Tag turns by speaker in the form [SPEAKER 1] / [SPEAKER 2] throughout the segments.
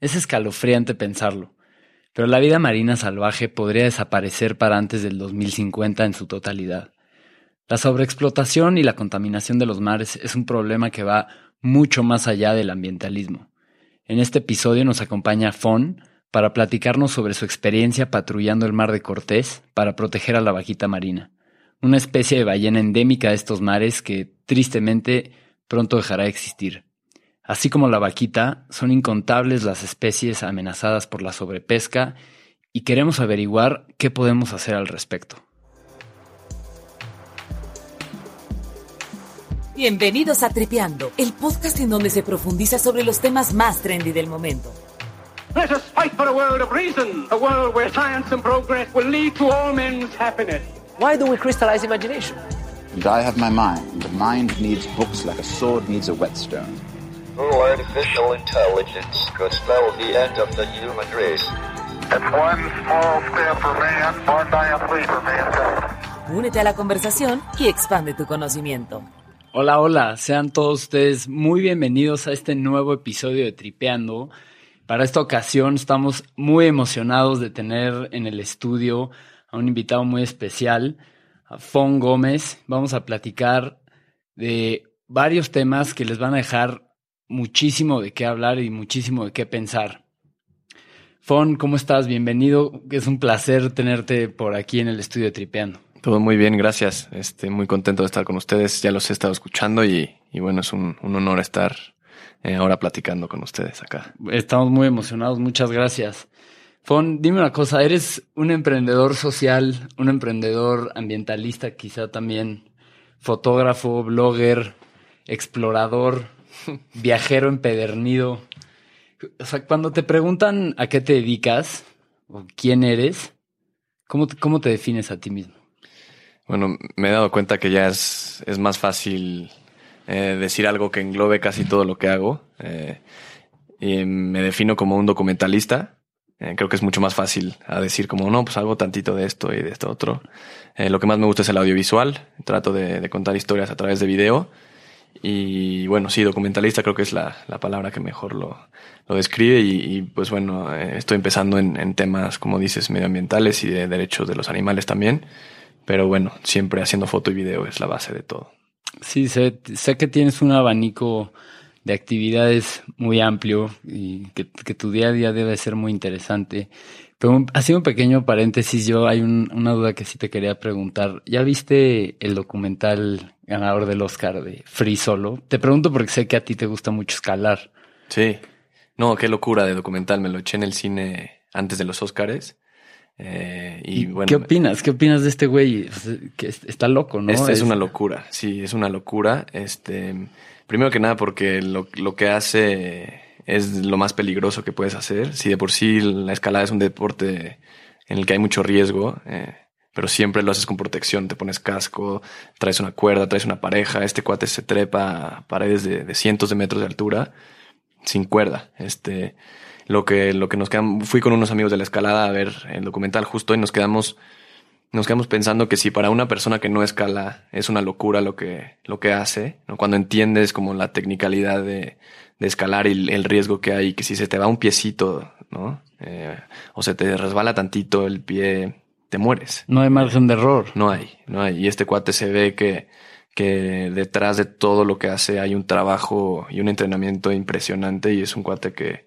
[SPEAKER 1] Es escalofriante pensarlo, pero la vida marina salvaje podría desaparecer para antes del 2050 en su totalidad. La sobreexplotación y la contaminación de los mares es un problema que va mucho más allá del ambientalismo. En este episodio nos acompaña Fon para platicarnos sobre su experiencia patrullando el mar de Cortés para proteger a la vaquita marina, una especie de ballena endémica de estos mares que, tristemente, pronto dejará de existir. Así como la vaquita, son incontables las especies amenazadas por la sobrepesca y queremos averiguar qué podemos hacer al respecto.
[SPEAKER 2] Bienvenidos a Tripeando, el podcast en donde se profundiza sobre los temas más trendy del momento.
[SPEAKER 3] Let us fight for a world of reason, a world where science and progress will lead to all men's happiness.
[SPEAKER 4] Why do we crystallize imagination?
[SPEAKER 5] And I have my mind. The mind needs books like a sword needs a whetstone.
[SPEAKER 6] Artificial intelligence could spell the end of the human race.
[SPEAKER 7] It's one small step for man, one giant leap for mankind.
[SPEAKER 2] Únete a la conversación y expande tu conocimiento.
[SPEAKER 1] Hola, hola, sean todos ustedes muy bienvenidos a este nuevo episodio de Tripeando. Para esta ocasión estamos muy emocionados de tener en el estudio a un invitado muy especial, a Fon Gómez. Vamos a platicar de varios temas que les van a dejar muchísimo de qué hablar y muchísimo de qué pensar. Fon, ¿cómo estás? Bienvenido. Es un placer tenerte por aquí en el estudio de Tripeando.
[SPEAKER 8] Todo muy bien, gracias. Este, muy contento de estar con ustedes. Ya los he estado escuchando y, y bueno, es un, un honor estar eh, ahora platicando con ustedes acá.
[SPEAKER 1] Estamos muy emocionados, muchas gracias. Fon, dime una cosa, eres un emprendedor social, un emprendedor ambientalista, quizá también fotógrafo, blogger, explorador, viajero empedernido. O sea, cuando te preguntan a qué te dedicas o quién eres, ¿cómo te, cómo te defines a ti mismo?
[SPEAKER 8] Bueno, me he dado cuenta que ya es, es más fácil eh, decir algo que englobe casi todo lo que hago. Eh, y me defino como un documentalista. Eh, creo que es mucho más fácil a decir como, no, pues hago tantito de esto y de esto otro. Lo que más me gusta es el audiovisual. Trato de, contar historias a través de video. Y bueno, sí, documentalista creo que es la, la palabra que mejor lo, lo describe. Y, pues bueno, eh, estoy empezando en, temas, como dices, medioambientales y de derechos de los animales también. Pero bueno, siempre haciendo foto y video es la base de todo.
[SPEAKER 1] Sí, sé, sé que tienes un abanico de actividades muy amplio y que, tu día a día debe ser muy interesante. Pero un, así un pequeño paréntesis, yo hay un, una duda que sí te quería preguntar. ¿Ya viste el documental ganador del Oscar de Free Solo? Te pregunto porque sé que a ti te gusta mucho escalar.
[SPEAKER 8] Sí. No, qué locura de documental. Me lo eché en el cine antes de los Oscars. Eh, y,
[SPEAKER 1] ¿Y
[SPEAKER 8] bueno,
[SPEAKER 1] ¿Qué opinas? ¿Qué opinas de este güey? Que está loco, ¿no?
[SPEAKER 8] Este es, es una locura, sí, es una locura. Este, primero que nada porque lo, lo que hace es lo más peligroso que puedes hacer. Si de por sí la escalada es un deporte en el que hay mucho riesgo, eh, pero siempre lo haces con protección. Te pones casco, traes una cuerda, traes una pareja. Este cuate se trepa a paredes de, cientos de metros de altura sin cuerda. Este, lo que, lo que nos fui con unos amigos de la escalada a ver el documental justo y nos quedamos, nos quedamos pensando que si para una persona que no escala es una locura lo que, lo que hace, cuando entiendes como la tecnicalidad de, de escalar el, el, riesgo que hay, que si se te va un piecito, ¿no? Eh, o se te resbala tantito el pie, te mueres.
[SPEAKER 1] No hay margen de error.
[SPEAKER 8] No hay, no hay. Y este cuate se ve que, que detrás de todo lo que hace hay un trabajo y un entrenamiento impresionante y es un cuate que,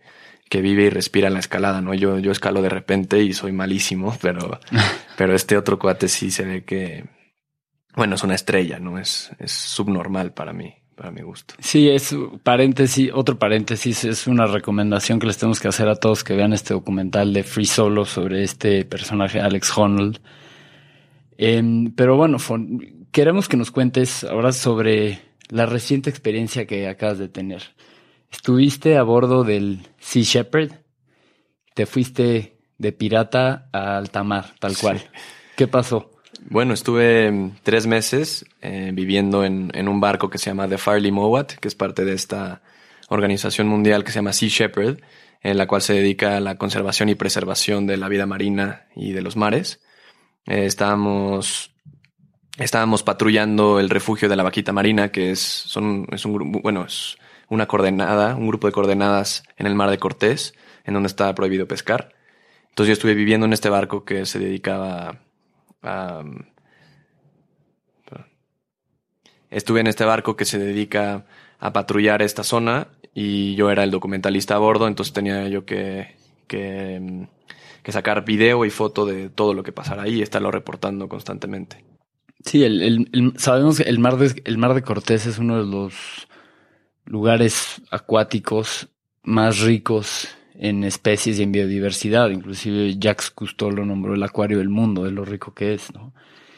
[SPEAKER 8] que vive y respira en la escalada, ¿no? Yo, yo escalo de repente y soy malísimo, pero, pero este otro cuate sí se ve que, bueno, es una estrella, ¿no? Es, es subnormal para mí, para mi gusto.
[SPEAKER 1] Sí, es paréntesis, otro paréntesis, es una recomendación que les tenemos que hacer a todos que vean este documental de Free Solo sobre este personaje, Alex Honnold. Eh, pero bueno, queremos que nos cuentes ahora sobre la reciente experiencia que acabas de tener. Estuviste a bordo del Sea Shepherd, te fuiste de pirata a alta mar, tal cual. Sí. ¿Qué pasó?
[SPEAKER 8] Bueno, estuve tres meses eh, viviendo en, en, un barco que se llama The Farley Mowat, que es parte de esta organización mundial que se llama Sea Shepherd, en la cual se dedica a la conservación y preservación de la vida marina y de los mares. Eh, estábamos, estábamos patrullando el refugio de la vaquita marina, que es, son, es un bueno, es una coordenada, un grupo de coordenadas en el mar de Cortés, en donde estaba prohibido pescar. Entonces yo estuve viviendo en este barco que se dedicaba Estuve en este barco que se dedica a patrullar esta zona y yo era el documentalista a bordo, entonces tenía yo que, que, que sacar video y foto de todo lo que pasara ahí y estarlo reportando constantemente.
[SPEAKER 1] Sí, el- el- sabemos que el mar, de, el mar de Cortés es uno de los lugares acuáticos más ricos en especies y en biodiversidad. Inclusive Jacques Cousteau lo nombró el acuario del mundo, de lo rico que es, ¿no?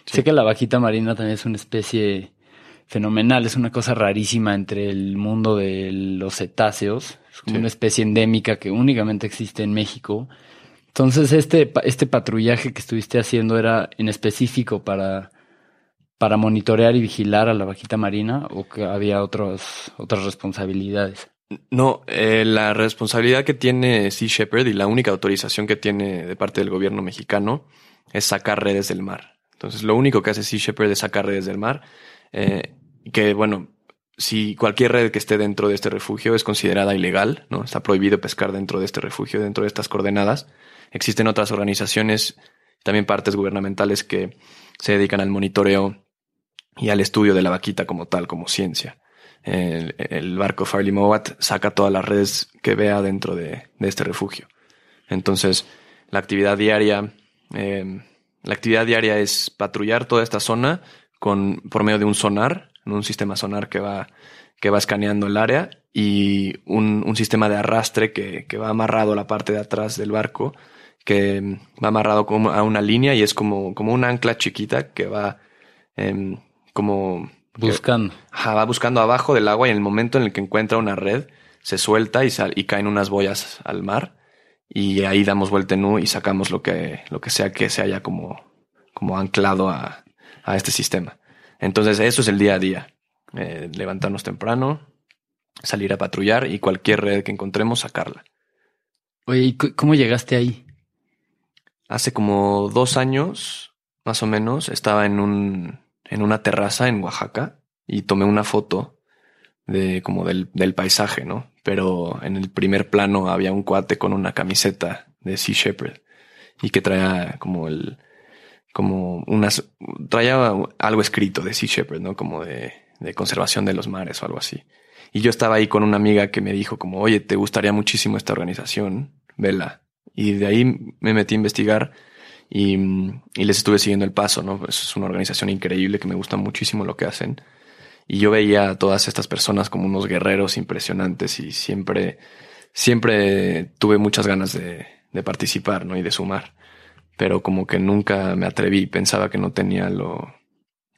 [SPEAKER 1] Sé que la vaquita marina también es una especie fenomenal, es una cosa rarísima entre el mundo de los cetáceos, es como
[SPEAKER 8] Sí.
[SPEAKER 1] una especie endémica que únicamente existe en México. Entonces, este, este patrullaje que estuviste haciendo era en específico para, para monitorear y vigilar a la vaquita marina o que había otros, otras responsabilidades.
[SPEAKER 8] No, eh, la responsabilidad que tiene Sea Shepherd y la única autorización que tiene de parte del gobierno mexicano es sacar redes del mar. Entonces, lo único que hace Sea Shepherd es sacar redes del mar. eh, que, bueno, si cualquier red que esté dentro de este refugio es considerada ilegal, ¿no? Está prohibido pescar dentro de este refugio, dentro de estas coordenadas. Existen otras organizaciones, también partes gubernamentales que se dedican al monitoreo y al estudio de la vaquita como tal, como ciencia. El, barco Farley Mowat saca todas las redes que vea dentro de, de este refugio. Entonces, la actividad diaria, eh, la actividad diaria es patrullar toda esta zona con, por medio de un sonar, un sistema sonar que va, que va escaneando el área y un, un sistema de arrastre que, que va amarrado a la parte de atrás del barco, que va amarrado como a una línea y es como, como una ancla chiquita que va em, como
[SPEAKER 1] Buscando.
[SPEAKER 8] Ajá, va buscando abajo del agua y en el momento en el que encuentra una red, se suelta y, sal- y caen unas boyas al mar. Y ahí damos vuelta en U y sacamos lo que, lo que sea que se haya como, como anclado a, a este sistema. Entonces, eso es el día a día. Eh, levantarnos temprano, salir a patrullar y cualquier red que encontremos, sacarla.
[SPEAKER 1] Oye, ¿y cómo llegaste ahí?
[SPEAKER 8] Hace como dos años, más o menos, estaba en un, en una terraza en Oaxaca y tomé una foto de como del, del paisaje, ¿no? Pero en el primer plano había un cuate con una camiseta de Sea Shepherd y que traía como el, como unas, traía algo escrito de Sea Shepherd, ¿no? Como de, de conservación de los mares o algo así. Y yo estaba ahí con una amiga que me dijo como, oye, ¿te gustaría muchísimo esta organización? Vela. Y de ahí me metí a investigar y, y les estuve siguiendo el paso, ¿no? Pues es una organización increíble que me gusta muchísimo lo que hacen. Y yo veía a todas estas personas como unos guerreros impresionantes y siempre, siempre tuve muchas ganas de, de participar, ¿no? Y de sumar. Pero como que nunca me atreví, pensaba que no tenía lo,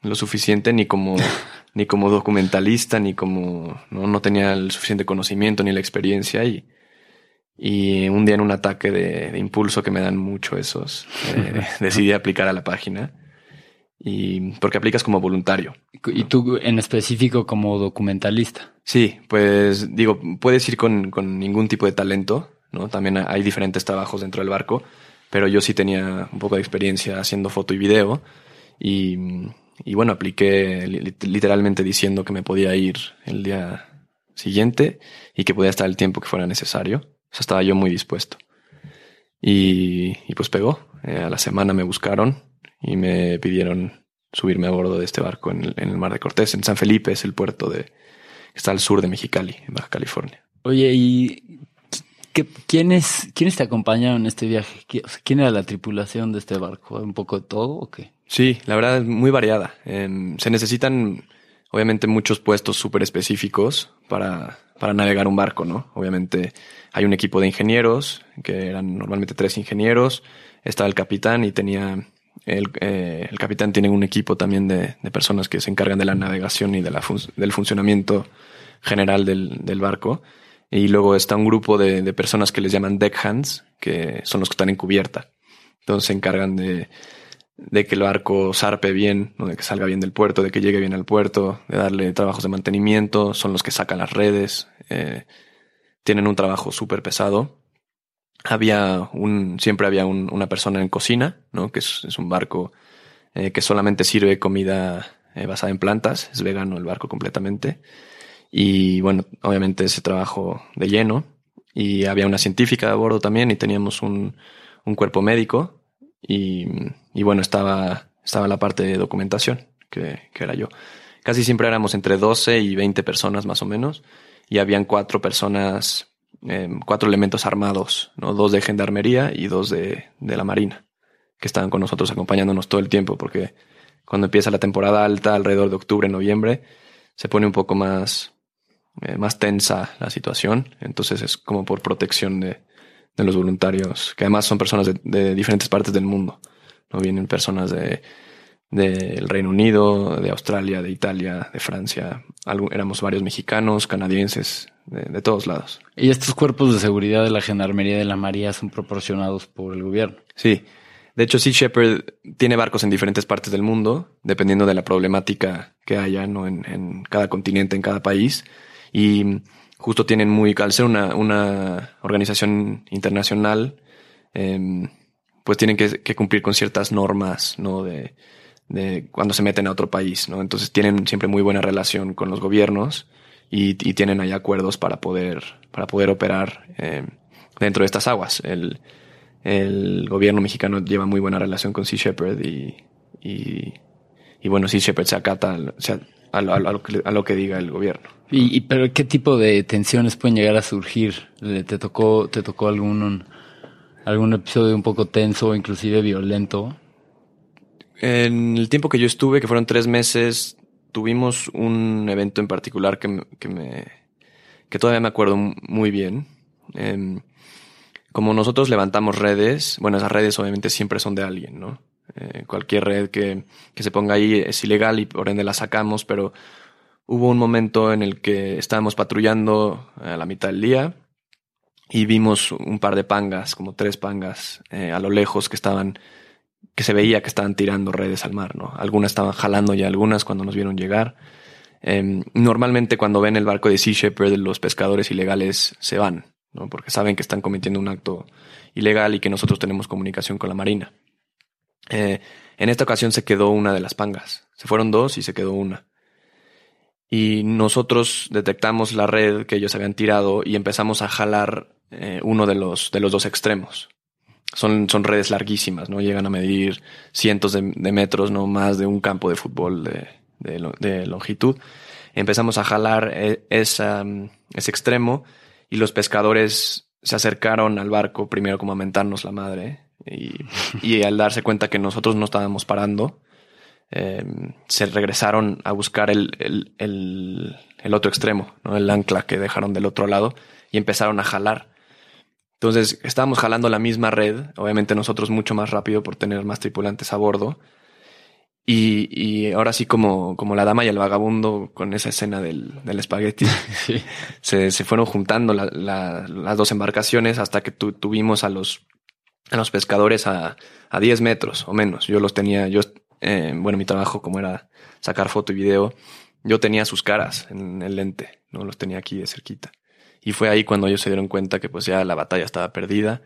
[SPEAKER 8] lo suficiente ni como, ni como documentalista, ni como, no, no tenía el suficiente conocimiento ni la experiencia y, y un día en un ataque de, de impulso que me dan mucho esos, eh, decidí aplicar a la página y porque aplicas como voluntario.
[SPEAKER 1] Y tú en específico como documentalista.
[SPEAKER 8] Sí, pues digo, puedes ir con, con ningún tipo de talento, ¿no? También hay diferentes trabajos dentro del barco, pero yo sí tenía un poco de experiencia haciendo foto y video y, y bueno, apliqué li- literalmente diciendo que me podía ir el día siguiente y que podía estar el tiempo que fuera necesario. Sea, estaba yo muy dispuesto. Y, y pues pegó. Eh, a la semana me buscaron y me pidieron subirme a bordo de este barco en el, en el Mar de Cortés. En San Felipe es el puerto de, está al sur de Mexicali, en Baja California.
[SPEAKER 1] Oye, ¿y qué, quiénes, quiénes te acompañaron en este viaje? ¿Qui- o sea, ¿Quién era la tripulación de este barco? ¿Un poco de todo o qué?
[SPEAKER 8] Sí, la verdad es muy variada. Se necesitan, obviamente, muchos puestos súper específicos para, para navegar un barco, ¿no? Obviamente hay un equipo de ingenieros, que eran normalmente tres ingenieros. Estaba el capitán y tenía, el, eh, el capitán tiene un equipo también de, de personas que se encargan de la navegación y de la del funcionamiento general del, del barco. Y luego está un grupo de, de personas que les llaman deckhands, que son los que están en cubierta. Entonces se encargan de, de que el barco zarpe bien, ¿no? de que salga bien del puerto, de que llegue bien al puerto, de darle trabajos de mantenimiento, son los que sacan las redes, eh, tienen un trabajo súper pesado. Había un, siempre había un- una persona en cocina, ¿no? que es, es un barco eh, que solamente sirve comida eh, basada en plantas, es vegano el barco completamente. Y bueno, obviamente ese trabajo de lleno. Y había una científica a bordo también y teníamos un, un cuerpo médico. Y, y, bueno, estaba, estaba la parte de documentación, que, que era yo. Casi siempre éramos entre 12 y 20 personas más o menos. Y habían cuatro personas, eh, cuatro elementos armados, ¿no? Dos de gendarmería y dos de, de la marina, que estaban con nosotros acompañándonos todo el tiempo, porque cuando empieza la temporada alta, alrededor de octubre, noviembre, se pone un poco más, eh, más tensa la situación. Entonces es como por protección de, de los voluntarios, que además son personas de, de, diferentes partes del mundo. No vienen personas de del Reino Unido, de Australia, de Italia, de Francia. Algo, éramos varios mexicanos, canadienses, de, de, todos lados.
[SPEAKER 1] ¿Y estos cuerpos de seguridad de la Gendarmería de la María son proporcionados por el gobierno?
[SPEAKER 8] Sí. De hecho, Sea Shepherd tiene barcos en diferentes partes del mundo, dependiendo de la problemática que haya ¿no? en, en cada continente, en cada país. Y justo tienen muy, al ser una, una organización internacional, eh, pues tienen que, que, cumplir con ciertas normas, ¿no? De, de cuando se meten a otro país, ¿no? Entonces tienen siempre muy buena relación con los gobiernos y, y tienen ahí acuerdos para poder, para poder operar eh, dentro de estas aguas. El, el gobierno mexicano lleva muy buena relación con Sea Shepherd y, y, y bueno, Sea Shepherd se acata a, lo, a, lo que, a, lo, que, diga el gobierno.
[SPEAKER 1] ¿Y, y pero qué tipo de tensiones pueden llegar a surgir? ¿Te tocó, te tocó algún, algún episodio un poco tenso o inclusive violento?
[SPEAKER 8] En el tiempo que yo estuve, que fueron tres meses, tuvimos un evento en particular que, que me, todavía me acuerdo muy bien. Eh, como nosotros levantamos redes, bueno, esas redes obviamente siempre son de alguien, ¿no? Eh, cualquier red que, que se ponga ahí es ilegal y por ende la sacamos, pero hubo un momento en el que estábamos patrullando a la mitad del día y vimos un par de pangas, como tres pangas, eh, a lo lejos que estaban que se veía que estaban tirando redes al mar, ¿no? Algunas estaban jalando ya algunas cuando nos vieron llegar. Eh, normalmente cuando ven el barco de Sea Shepherd, los pescadores ilegales se van, ¿no? Porque saben que están cometiendo un acto ilegal y que nosotros tenemos comunicación con la Marina. Eh, en esta ocasión se quedó una de las pangas. Se fueron dos y se quedó una. Y nosotros detectamos la red que ellos habían tirado y empezamos a jalar eh, uno de los, de los dos extremos son, son redes larguísimas, ¿no? Llegan a medir cientos de, metros, no más de un campo de fútbol de, de, longitud. Empezamos a jalar e, esa, ese extremo y los pescadores se acercaron al barco primero como a mentarnos la madre y, y al darse cuenta que nosotros no estábamos parando, eh, se regresaron a buscar el, el, el, el otro extremo, ¿no? el ancla que dejaron del otro lado y empezaron a jalar. Entonces estábamos jalando la misma red, obviamente nosotros mucho más rápido por tener más tripulantes a bordo. Y, y ahora sí como, como la dama y el vagabundo con esa escena del, del espagueti, sí. se, se, fueron juntando la, la, las dos embarcaciones hasta que tu, tuvimos a los, a los pescadores a, a 10 metros o menos. Yo los tenía, yo, eh, bueno, mi trabajo como era sacar foto y video, yo tenía sus caras en el lente, no los tenía aquí de cerquita. Y fue ahí cuando ellos se dieron cuenta que pues ya la batalla estaba perdida,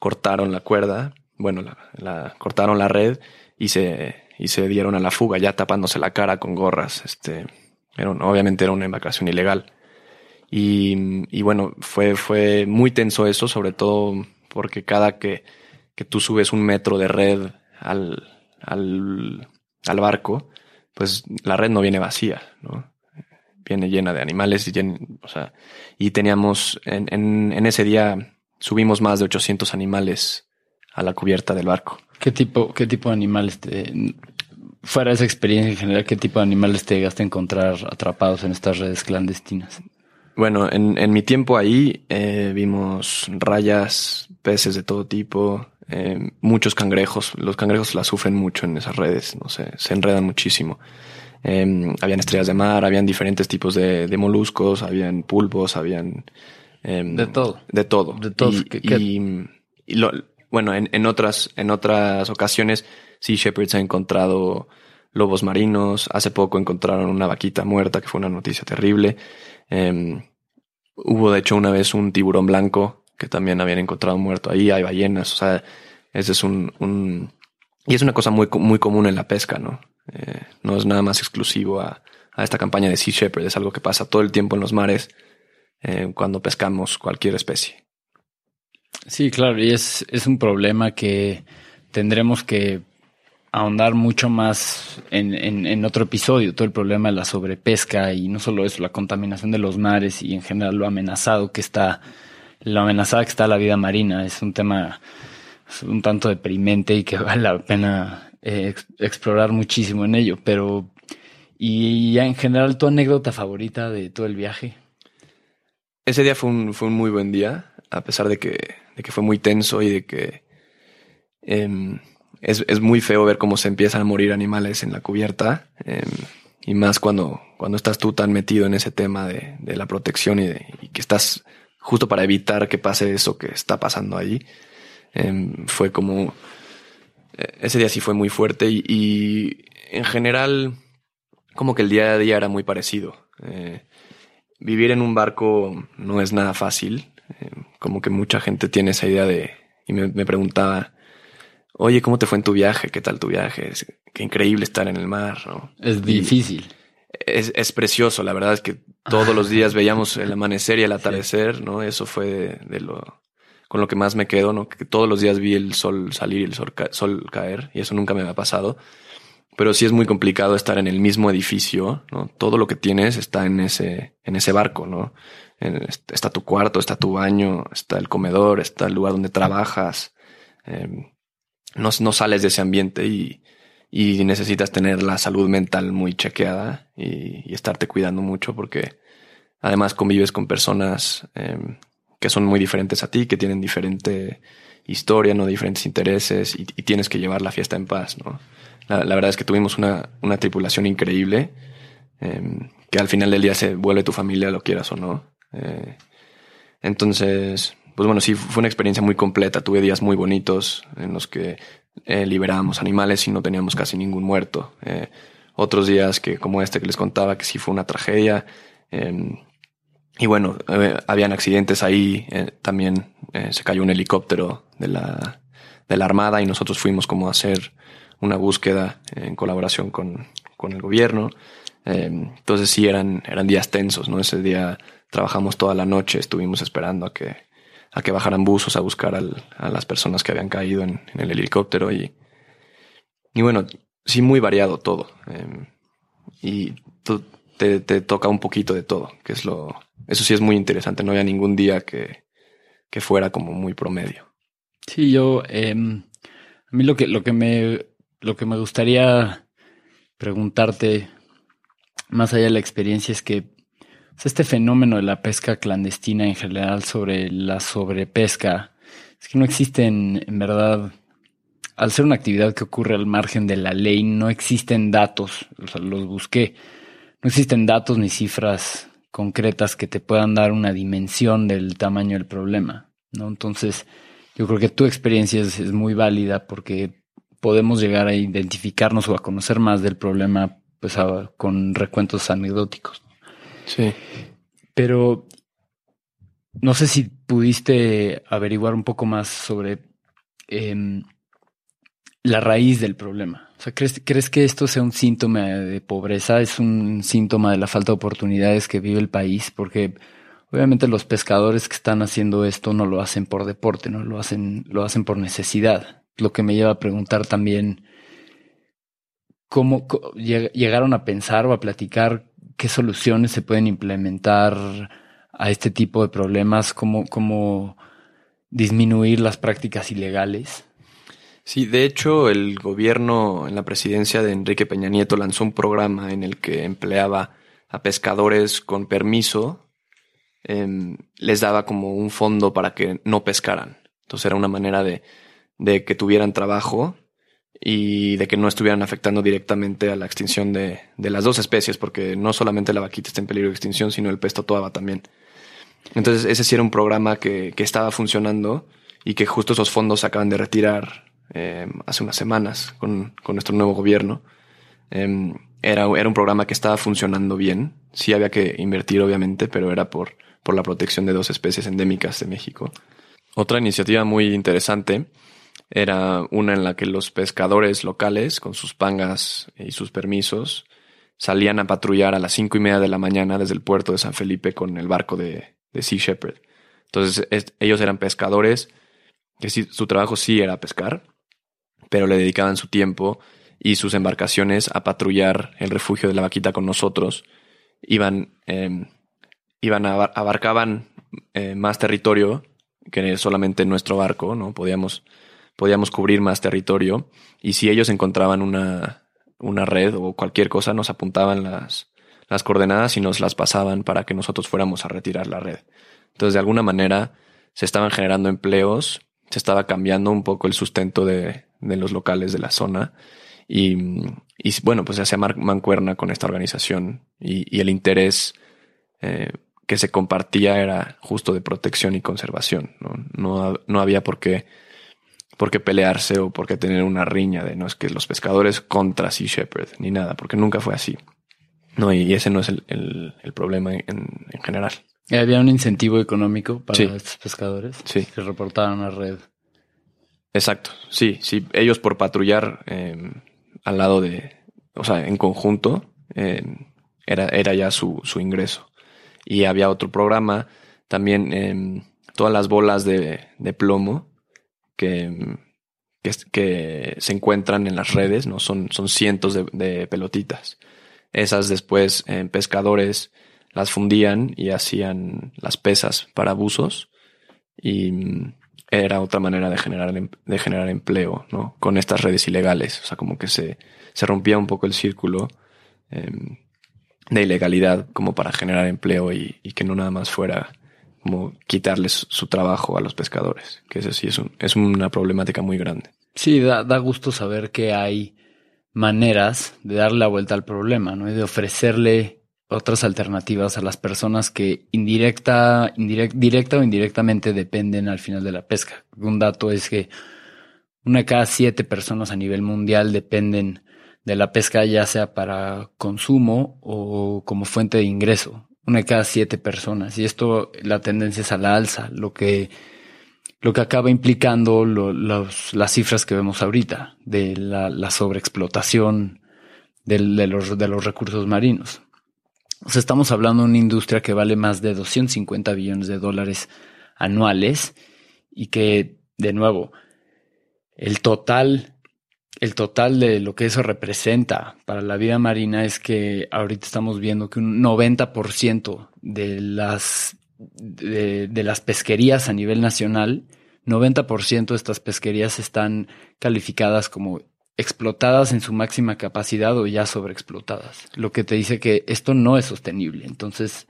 [SPEAKER 8] cortaron la cuerda, bueno, la, cortaron la red y se, y se dieron a la fuga, ya tapándose la cara con gorras. Este, era obviamente era una embarcación ilegal. Y, y bueno, fue, fue muy tenso eso, sobre todo porque cada que, que tú subes un metro de red al, al, al barco, pues la red no viene vacía, ¿no? Viene llena de animales y, o sea, y teníamos en, en, en, ese día subimos más de 800 animales a la cubierta del barco.
[SPEAKER 1] ¿Qué tipo, qué tipo de animales te, fuera de esa experiencia en general, qué tipo de animales te llegaste a encontrar atrapados en estas redes clandestinas?
[SPEAKER 8] Bueno, en, en mi tiempo ahí eh, vimos rayas, peces de todo tipo, eh, muchos cangrejos. Los cangrejos la sufren mucho en esas redes, no sé, se enredan muchísimo. Eh, habían estrellas de mar, habían diferentes tipos de, de moluscos, habían pulpos, habían...
[SPEAKER 1] Eh, de todo.
[SPEAKER 8] De todo.
[SPEAKER 1] De todo.
[SPEAKER 8] Y,
[SPEAKER 1] ¿Qué, qué?
[SPEAKER 8] y, y lo, bueno, en, en, otras, en otras ocasiones, Sea Shepherds ha encontrado lobos marinos. Hace poco encontraron una vaquita muerta, que fue una noticia terrible. Eh, hubo, de hecho, una vez un tiburón blanco que también habían encontrado muerto ahí. Hay ballenas. O sea, ese es un, un y es una cosa muy, muy común en la pesca, ¿no? Eh, no es nada más exclusivo a, a esta campaña de Sea Shepherd. Es algo que pasa todo el tiempo en los mares eh, cuando pescamos cualquier especie.
[SPEAKER 1] Sí, claro, y es, es un problema que tendremos que ahondar mucho más en, en, en, otro episodio, todo el problema de la sobrepesca y no solo eso, la contaminación de los mares y en general lo amenazado que está, lo amenazada que está la vida marina. Es un tema un tanto deprimente y que vale la pena eh, explorar muchísimo en ello. Pero, y en general, tu anécdota favorita de todo el viaje.
[SPEAKER 8] Ese día fue un, fue un muy buen día, a pesar de que, de que fue muy tenso y de que eh, es, es, muy feo ver cómo se empiezan a morir animales en la cubierta. Eh, y más cuando, cuando estás tú tan metido en ese tema de, de la protección y, de, y, que estás justo para evitar que pase eso que está pasando allí. Eh, fue como... Eh, ese día sí fue muy fuerte y, y, en general como que el día a día era muy parecido. Eh, vivir en un barco no es nada fácil. como que mucha gente tiene esa idea de... Y me, me preguntaba, oye, ¿cómo te fue en tu viaje? ¿Qué tal tu viaje? Es, qué increíble estar en el mar, ¿no?
[SPEAKER 1] Es difícil.
[SPEAKER 8] Es, es, precioso, la verdad es que todos los días veíamos el amanecer y el atardecer. ¿no? Eso fue de, de, lo con lo que más me quedo, ¿no? Que todos los días vi el sol salir y el sol, sol caer y eso nunca me había pasado. Pero sí es muy complicado estar en el mismo edificio, ¿no? Todo lo que tienes está en ese, en ese barco, ¿no? Está tu cuarto, está tu baño, está el comedor, está el lugar donde trabajas. Eh, no, no sales de ese ambiente y, y, necesitas tener la salud mental muy chequeada y, y, estarte cuidando mucho porque además convives con personas eh, que son muy diferentes a ti, que tienen diferente historia, no diferentes intereses y, tienes que llevar la fiesta en paz, ¿no? La, verdad es que tuvimos una, una tripulación increíble eh, que al final del día se vuelve tu familia, lo quieras o no. Eh, entonces, pues bueno, sí, fue una experiencia muy completa. Tuve días muy bonitos en los que eh, liberábamos animales y no teníamos casi ningún muerto. Eh, otros días que, como este que les contaba, que sí fue una tragedia. Eh, y bueno, habían accidentes ahí. también se cayó un helicóptero de la, de la Armada y nosotros fuimos como a hacer una búsqueda en colaboración con, con el gobierno. entonces sí eran, eran días tensos, ¿no? Ese día trabajamos toda la noche, estuvimos esperando a que a que bajaran buzos a buscar al, a las personas que habían caído en, el helicóptero y, y bueno, sí muy variado todo. Eh, y te, toca un poquito de todo, que es lo, eso sí es muy interesante, no había ningún día que, que fuera como muy promedio.
[SPEAKER 1] Sí, yo, eh, a mí lo que, lo que me, lo que me gustaría preguntarte, más allá de la experiencia, es que este fenómeno de la pesca clandestina en general sobre la sobrepesca es que no existen, en verdad, al ser una actividad que ocurre al margen de la ley, no existen datos, o sea, los busqué, no existen datos ni cifras concretas que te puedan dar una dimensión del tamaño del problema, ¿no? Entonces, yo creo que tu experiencia es, es muy válida porque podemos llegar a identificarnos o a conocer más del problema pues a, con recuentos anecdóticos.
[SPEAKER 8] Sí.
[SPEAKER 1] Pero no sé si pudiste averiguar un poco más sobre eh, la raíz del problema. O sea, ¿crees, ¿crees que esto sea un síntoma de pobreza? ¿Es un síntoma de la falta de oportunidades que vive el país? Porque obviamente los pescadores que están haciendo esto no lo hacen por deporte, no lo hacen, lo hacen por necesidad. Lo que me lleva a preguntar también cómo llegaron a pensar o a platicar qué soluciones se pueden implementar a este tipo de problemas, cómo, cómo disminuir las prácticas ilegales.
[SPEAKER 8] Sí, de hecho, el gobierno en la presidencia de Enrique Peña Nieto lanzó un programa en el que empleaba a pescadores con permiso, eh, les daba como un fondo para que no pescaran. Entonces era una manera de, de que tuvieran trabajo y de que no estuvieran afectando directamente a la extinción de, de, las dos especies, porque no solamente la vaquita está en peligro de extinción, sino el pez totoaba también. Entonces, ese sí era un programa que, que estaba funcionando y que justo esos fondos acaban de retirar eh, hace unas semanas con, con, nuestro nuevo gobierno. Eh, era, era un programa que estaba funcionando bien. Sí había que invertir, obviamente, pero era por, por la protección de dos especies endémicas de México. Otra iniciativa muy interesante era una en la que los pescadores locales, con sus pangas y sus permisos, salían a patrullar a las cinco y media de la mañana desde el puerto de San Felipe con el barco de, Sea Shepherd. Entonces es- ellos eran pescadores, que sí, su trabajo sí era pescar, pero le dedicaban su tiempo y sus embarcaciones a patrullar el refugio de la vaquita con nosotros. Iban, eh, iban abarcaban eh, más territorio que solamente nuestro barco, ¿no? Podíamos, podíamos cubrir más territorio. Y si ellos encontraban una, una red o cualquier cosa, nos apuntaban las, las coordenadas y nos las pasaban para que nosotros fuéramos a retirar la red. Entonces, de alguna manera, se estaban generando empleos, se estaba cambiando un poco el sustento de, de los locales de la zona. Y, y, bueno, pues se hacía mar- mancuerna con esta organización y, y el interés eh, que se compartía era justo de protección y conservación. No, no, no había por qué, por qué pelearse o por qué tener una riña de no es que los pescadores contra Sea Shepherd ni nada, porque nunca fue así. No, y ese no es el, el- el problema en, en general.
[SPEAKER 1] ¿Y ¿Había un incentivo económico para
[SPEAKER 8] Sí.
[SPEAKER 1] estos pescadores?
[SPEAKER 8] Sí.
[SPEAKER 1] Que reportaban una red.
[SPEAKER 8] Exacto, sí, sí. Ellos por patrullar eh, al lado de, o sea, en conjunto, eh, era, era ya su, su ingreso. Y había otro programa, también eh, todas las bolas de, de plomo que, que, que se encuentran en las redes, ¿no? Son, son cientos de, de pelotitas. Esas después eh, pescadores las fundían y hacían las pesas para buzos y era otra manera de generar, em- de generar empleo, ¿no? Con estas redes ilegales. O sea, como que se, se rompía un poco el círculo em, de ilegalidad como para generar empleo y, que no nada más fuera como quitarles su trabajo a los pescadores. Que eso sí es, un- es una problemática muy grande.
[SPEAKER 1] Sí, da, da gusto saber que hay maneras de darle la vuelta al problema, ¿no? Y de ofrecerle otras alternativas a las personas que indirecta, indirect- directa o indirectamente dependen al final de la pesca. Un dato es que una de cada siete personas a nivel mundial dependen de la pesca, ya sea para consumo o como fuente de ingreso. Una de cada siete personas. Y esto, la tendencia es a la alza, lo que lo que acaba implicando lo- los- las cifras que vemos ahorita de la, sobreexplotación de, los, de los recursos marinos. O sea, estamos hablando de una industria que vale más de 250 billones de dólares anuales y que, de nuevo, el total, el total de lo que eso representa para la vida marina es que ahorita estamos viendo que un 90% de las de, de las pesquerías a nivel nacional, 90% de estas pesquerías están calificadas como explotadas en su máxima capacidad o ya sobreexplotadas. Lo que te dice que esto no es sostenible. Entonces,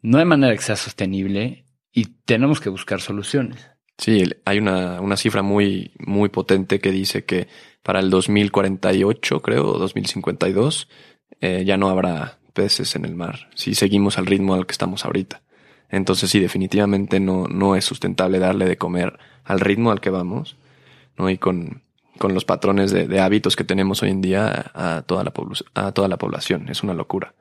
[SPEAKER 1] no hay manera que sea sostenible y tenemos que buscar soluciones.
[SPEAKER 8] Sí, hay una, una cifra muy, muy potente que dice que para el 2048, creo, o 2052, eh, ya no habrá peces en el mar si seguimos al ritmo al que estamos ahorita. Entonces sí, definitivamente no, no es sustentable darle de comer al ritmo al que vamos, ¿no? Y con, con los patrones de, de hábitos que tenemos hoy en día a toda, la a toda la población. Es una locura.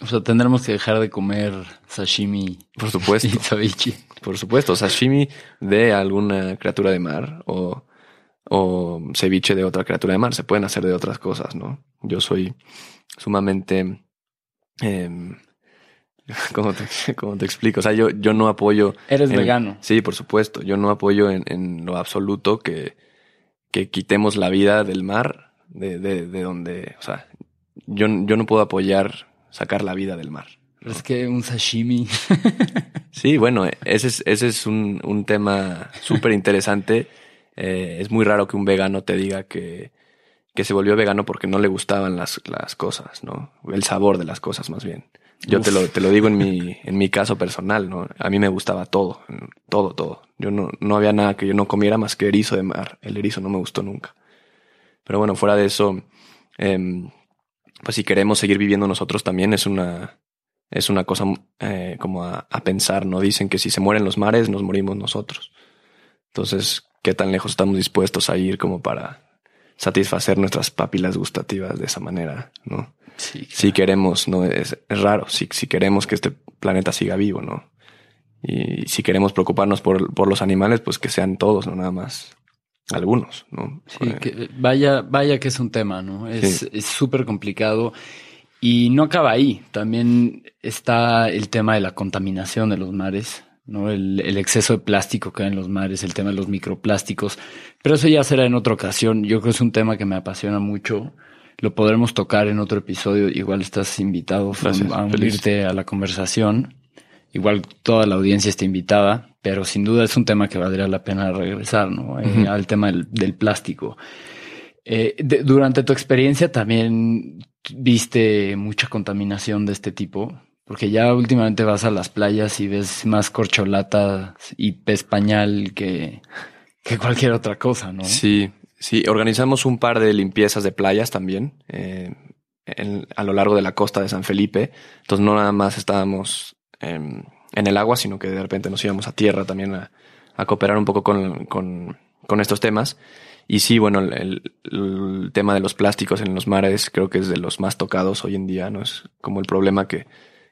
[SPEAKER 1] O sea, tendremos que dejar de comer sashimi
[SPEAKER 8] Por supuesto.
[SPEAKER 1] y ceviche.
[SPEAKER 8] Por supuesto, sashimi de alguna criatura de mar o, o ceviche de otra criatura de mar. Se pueden hacer de otras cosas, ¿no? Yo soy sumamente... em, ¿cómo, te, cómo te explico? O sea, yo, yo no apoyo...
[SPEAKER 1] Eres
[SPEAKER 8] en-
[SPEAKER 1] vegano.
[SPEAKER 8] Sí, por supuesto. Yo no apoyo en, en lo absoluto que, que quitemos la vida del mar de, de, de donde... O sea, yo, yo no puedo apoyar sacar la vida del mar.
[SPEAKER 1] Es que un sashimi.
[SPEAKER 8] Sí, bueno, ese es, ese es un, un tema súper interesante. Eh, es muy raro que un vegano te diga que, que se volvió vegano porque no le gustaban las, las cosas, ¿no? El sabor de las cosas, más bien. Yo te lo, te lo digo en mi, en mi caso personal, ¿no? A mí me gustaba todo, todo, todo. Yo no, no había nada que yo no comiera más que erizo de mar. El erizo no me gustó nunca. Pero bueno, fuera de eso, em, pues si queremos seguir viviendo nosotros también es una, es una cosa eh, como a, a pensar, ¿no? Dicen que si se mueren los mares, nos morimos nosotros. Entonces, ¿qué tan lejos estamos dispuestos a ir como para satisfacer nuestras papilas gustativas de esa manera, ¿no?
[SPEAKER 1] Sí,
[SPEAKER 8] Si queremos, no es, es raro, si, si queremos que este planeta siga vivo, ¿no? Y si queremos preocuparnos por, por los animales, pues que sean todos, no nada más algunos, ¿no?
[SPEAKER 1] Sí, que vaya, vaya que es un tema, ¿no? Es
[SPEAKER 8] Sí.
[SPEAKER 1] es súper complicado Y no acaba ahí, también está el tema de la contaminación de los mares, ¿no? El, el, exceso de plástico que hay en los mares, el tema de los microplásticos, pero eso ya será en otra ocasión. Yo creo que es un tema que me apasiona mucho. Lo podremos tocar en otro episodio. Igual estás invitado
[SPEAKER 8] Gracias,
[SPEAKER 1] a
[SPEAKER 8] feliz.
[SPEAKER 1] unirte a la conversación. Igual toda la audiencia está invitada, pero sin duda es un tema que valdría la pena regresar, ¿no? Eh, al tema del, del plástico. Eh, de- durante tu experiencia también viste mucha contaminación de este tipo, porque ya últimamente vas a las playas y ves más corcholatas y pez pañal que, que cualquier otra cosa, ¿no?
[SPEAKER 8] Sí, sí, organizamos un par de limpiezas de playas también eh, en- a lo largo de la costa de San Felipe. Entonces no nada más estábamos en el agua, sino que de repente nos íbamos a tierra también a, a cooperar un poco con, con- estos temas. Y sí, bueno, el- el tema de los plásticos en los mares creo que es de los más tocados hoy en día, ¿no? Es como el problema que,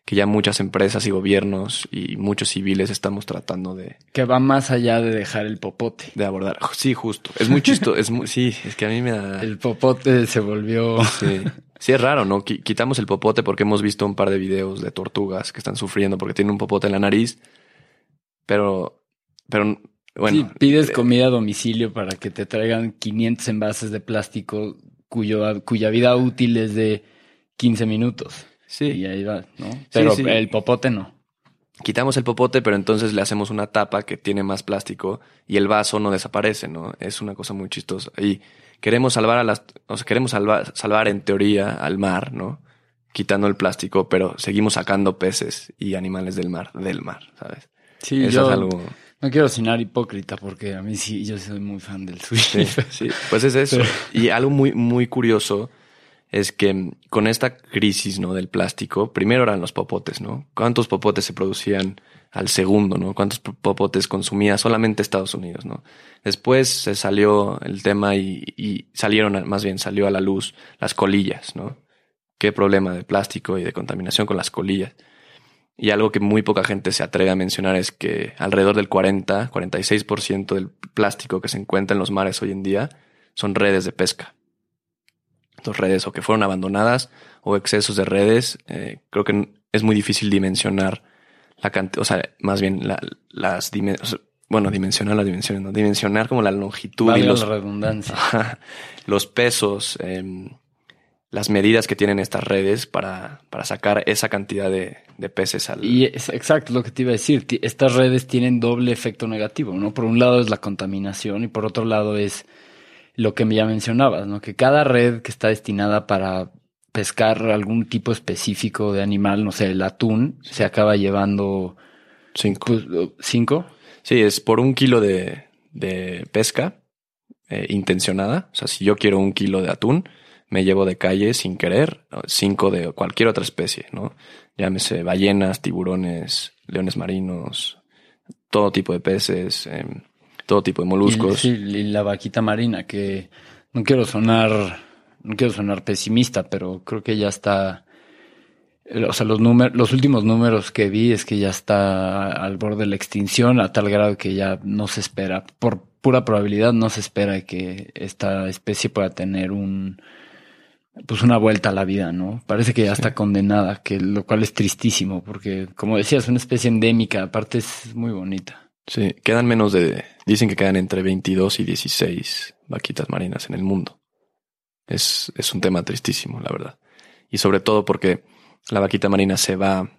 [SPEAKER 8] que ya muchas empresas y gobiernos y muchos civiles estamos tratando de,
[SPEAKER 1] Que va más allá de dejar el popote.
[SPEAKER 8] de abordar. Sí, justo. Es muy chistoso. es muy, sí, es que a mí me da.
[SPEAKER 1] El popote se volvió...
[SPEAKER 8] Sí. Sí, es raro, ¿no? Qui- Quitamos el popote porque hemos visto un par de videos de tortugas que están sufriendo porque tienen un popote en la nariz. Pero, pero, bueno.
[SPEAKER 1] Sí, pides
[SPEAKER 8] eh,
[SPEAKER 1] comida a domicilio para que te traigan 500 envases de plástico cuyo, cuya vida útil es de 15 minutos.
[SPEAKER 8] Sí.
[SPEAKER 1] Y ahí va, ¿no? Pero
[SPEAKER 8] sí.
[SPEAKER 1] el popote no.
[SPEAKER 8] Quitamos el popote, pero entonces le hacemos una tapa que tiene más plástico y el vaso no desaparece, ¿no? Es una cosa muy chistosa. Y queremos salvar a las, o sea, queremos salvar, salvar en teoría al mar, ¿no? Quitando el plástico, pero seguimos sacando peces y animales del mar, del mar, ¿sabes?
[SPEAKER 1] Sí,
[SPEAKER 8] Eso
[SPEAKER 1] yo
[SPEAKER 8] es algo.
[SPEAKER 1] no quiero sonar hipócrita porque a mí sí, yo soy muy fan del sushi.
[SPEAKER 8] Sí, sí, pues es eso. Y algo muy, muy curioso es que con esta crisis, ¿no? Del plástico, primero eran los popotes, ¿no? ¿Cuántos popotes se producían al segundo, ¿no? ¿Cuántos po- popotes consumía solamente Estados Unidos, ¿no? Después se salió el tema y, y salieron, más bien salió a la luz las colillas, ¿no? Qué problema de plástico y de contaminación con las colillas. Y algo que muy poca gente se atreve a mencionar es que alrededor del 40, 46% del plástico que se encuentra en los mares hoy en día son redes de pesca. Dos redes o que fueron abandonadas o excesos de redes. eh, creo que es muy difícil dimensionar la cantidad, o sea, más bien la- las dimensiones, bueno, dimensionar las dimensiones, no, dimensionar como la longitud y los,
[SPEAKER 1] la redundancia.
[SPEAKER 8] Ajá. los pesos, em, las medidas que tienen estas redes para, para sacar esa cantidad de, de peces al...
[SPEAKER 1] Y es exacto lo que te iba a decir. Estas redes tienen doble efecto negativo, ¿no? Por un lado es la contaminación y por otro lado es lo que ya mencionabas, ¿no? Que cada red que está destinada para pescar algún tipo específico de animal, no sé, el atún, se acaba llevando
[SPEAKER 8] Cinco.
[SPEAKER 1] pues, cinco.
[SPEAKER 8] Sí, es por un kilo de, de pesca eh, intencionada. O sea, si yo quiero un kilo de atún, me llevo de calle sin querer cinco de cualquier otra especie, ¿no? Llámese ballenas, tiburones, leones marinos, todo tipo de peces, em, todo tipo de moluscos.
[SPEAKER 1] sí, y la vaquita marina, que no quiero sonar, no quiero sonar pesimista, pero creo que ya está. eh, O sea, los números, los últimos números que vi es que ya está al borde de la extinción, a tal grado que ya no se espera, por pura probabilidad, no se espera que esta especie pueda tener un pues una vuelta a la vida, ¿no? Parece que ya está condenada, que lo cual es tristísimo, porque como decías, es una especie endémica, aparte es muy bonita.
[SPEAKER 8] Sí, quedan menos de. Dicen que quedan entre 22 y 16 vaquitas marinas en el mundo. Es, es un tema tristísimo, la verdad. Y sobre todo porque la vaquita marina se va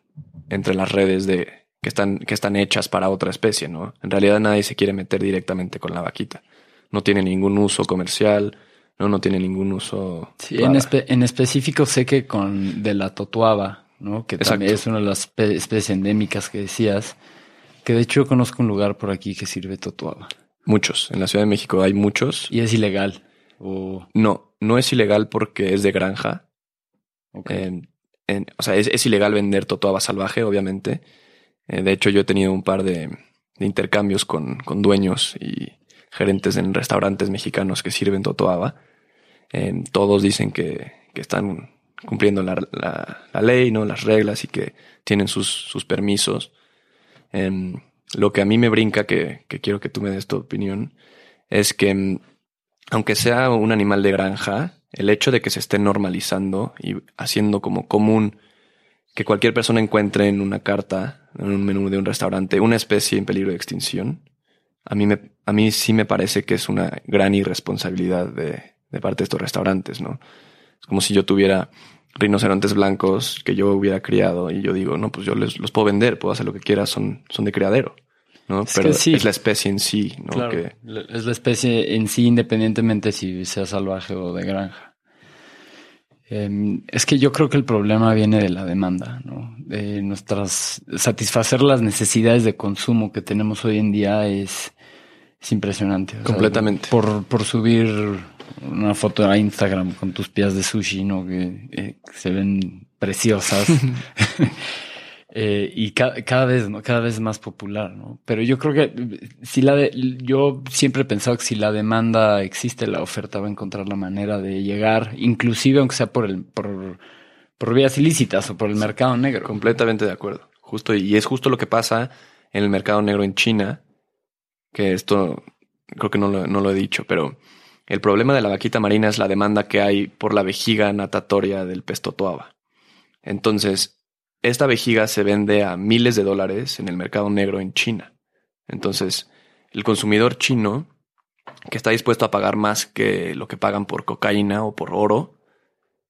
[SPEAKER 8] entre las redes de que están, que están hechas para otra especie, ¿no? En realidad nadie se quiere meter directamente con la vaquita. No tiene ningún uso comercial, no, no tiene ningún uso.
[SPEAKER 1] Sí, en, espe- en específico sé que con de la totuaba, ¿no? Que también es una de las espe- especies endémicas que decías. Que de hecho yo conozco un lugar por aquí que sirve totuaba.
[SPEAKER 8] Muchos. En la Ciudad de México hay muchos.
[SPEAKER 1] Y es ilegal. O,
[SPEAKER 8] No, no es ilegal porque es de granja. en- o sea, es, es ilegal vender totoaba salvaje, obviamente. Eh, de hecho, yo he tenido un par de, de intercambios con, con dueños y gerentes en restaurantes mexicanos que sirven totoaba. Eh, todos dicen que, que están cumpliendo la, la- la ley, ¿no? las reglas y que tienen sus, sus permisos. Em, lo que a mí me brinca, que, que quiero que tú me des tu opinión, es que mm, aunque sea un animal de granja, el hecho de que se esté normalizando y haciendo como común que cualquier persona encuentre en una carta, en un menú de un restaurante, una especie en peligro de extinción, a mí, me, a mí sí me parece que es una gran irresponsabilidad de, de parte de estos restaurantes, ¿no? Es como si yo tuviera rinocerontes blancos que yo hubiera criado y yo digo, no, pues yo les, los puedo vender, puedo hacer lo que quiera, son, son de criadero. ¿no?
[SPEAKER 1] Es
[SPEAKER 8] Pero
[SPEAKER 1] sí.
[SPEAKER 8] es la especie en sí, ¿no?
[SPEAKER 1] Claro,
[SPEAKER 8] Que,
[SPEAKER 1] es la especie en sí, independientemente si sea salvaje o de granja. Em, es que yo creo que el problema viene de la demanda, ¿no? De nuestras satisfacer las necesidades de consumo que tenemos hoy en día es, es impresionante. O sea,
[SPEAKER 8] Completamente.
[SPEAKER 1] por, por subir una foto a Instagram con tus pies de sushi, ¿no? Que, eh, que se ven preciosas. Eh, y ca- cada vez, ¿no? Cada vez más popular, ¿no? Pero yo creo que si la de, yo siempre he pensado que si la demanda existe, la oferta va a encontrar la manera de llegar, inclusive aunque sea por el, por, por vías ilícitas o por el mercado negro.
[SPEAKER 8] completamente de acuerdo. Justo, y es justo lo que pasa en el mercado negro en China, que esto creo que no lo, no lo he dicho, pero el problema de la vaquita marina es la demanda que hay por la vejiga natatoria del pez totoaba. Entonces, esta vejiga se vende a miles de dólares en el mercado negro en China. Entonces, el consumidor chino, que está dispuesto a pagar más que lo que pagan por cocaína o por oro,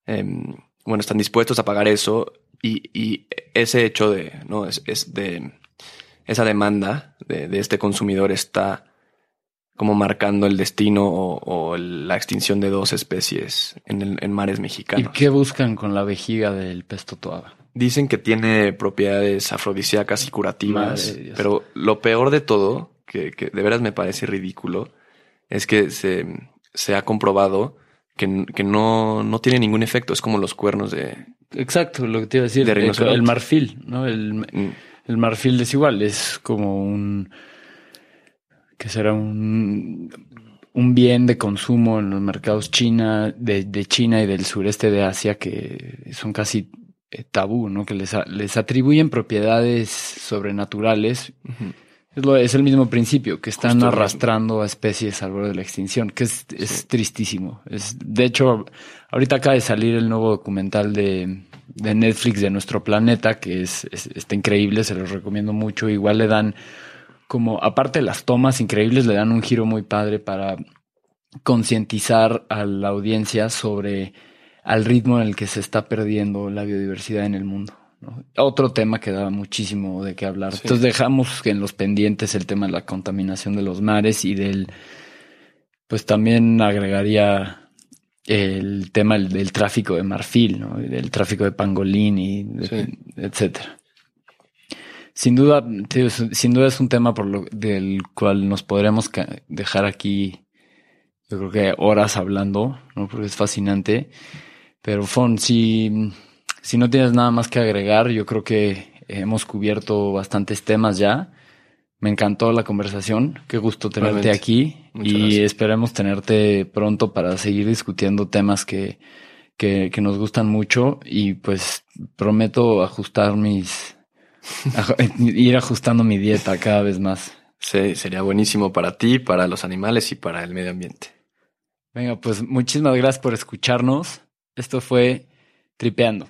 [SPEAKER 8] em, bueno, están dispuestos a pagar eso y, ese hecho de, no, es, de esa demanda de, de este consumidor está como marcando el destino o, la extinción de dos especies en, el- en mares
[SPEAKER 1] ¿Y
[SPEAKER 8] mexicanos.
[SPEAKER 1] qué buscan con la vejiga del pez totoaba?
[SPEAKER 8] Dicen que tiene propiedades afrodisíacas y curativas, pero lo peor de todo, que, que de veras me parece ridículo, es que se, se ha comprobado que, que no, no tiene ningún efecto. Es como los cuernos de...
[SPEAKER 1] Exacto, lo que te iba a decir.
[SPEAKER 8] De
[SPEAKER 1] el, marfil, ¿no? El,
[SPEAKER 8] mm,
[SPEAKER 1] El marfil es igual, es como un que será un, un bien de consumo en los mercados China, de, de China y del sureste de Asia que son casi eh, tabú, ¿no? Que les, a- les atribuyen propiedades sobrenaturales. Es, lo- es el mismo principio, que están
[SPEAKER 8] Justo
[SPEAKER 1] arrastrando a especies al borde de la extinción, que es, es tristísimo. Es, de hecho, ahorita acaba de salir el nuevo documental de, de Netflix de nuestro planeta, que es, es- está increíble, se los recomiendo mucho. Igual le dan como, aparte de las tomas increíbles, le dan un giro muy padre para concientizar a la audiencia sobre al ritmo en el que se está perdiendo la biodiversidad en el mundo. ¿no? Otro tema que da muchísimo de qué hablar. Entonces dejamos en los pendientes el tema de la contaminación de los mares y del, pues también agregaría el tema del, del tráfico de marfil, ¿no? Del tráfico de pangolín y de-
[SPEAKER 8] Sí.
[SPEAKER 1] etcétera. Sin duda, sin duda es un tema por lo del cual nos podremos dejar aquí, yo creo que horas hablando, ¿no? Porque es fascinante. Pero Fon, si, si no tienes nada más que agregar, yo creo que hemos cubierto bastantes temas ya. Me encantó la conversación. Qué gusto tenerte aquí.
[SPEAKER 8] Muchas
[SPEAKER 1] y
[SPEAKER 8] gracias.
[SPEAKER 1] esperemos tenerte pronto para seguir discutiendo temas que, que, que nos gustan mucho. Y pues prometo ajustar mis, ir ajustando mi dieta cada vez más.
[SPEAKER 8] Sí, sería buenísimo para ti, para los animales y para el medio ambiente.
[SPEAKER 1] Venga, pues muchísimas gracias por escucharnos. Esto fue Tripeando.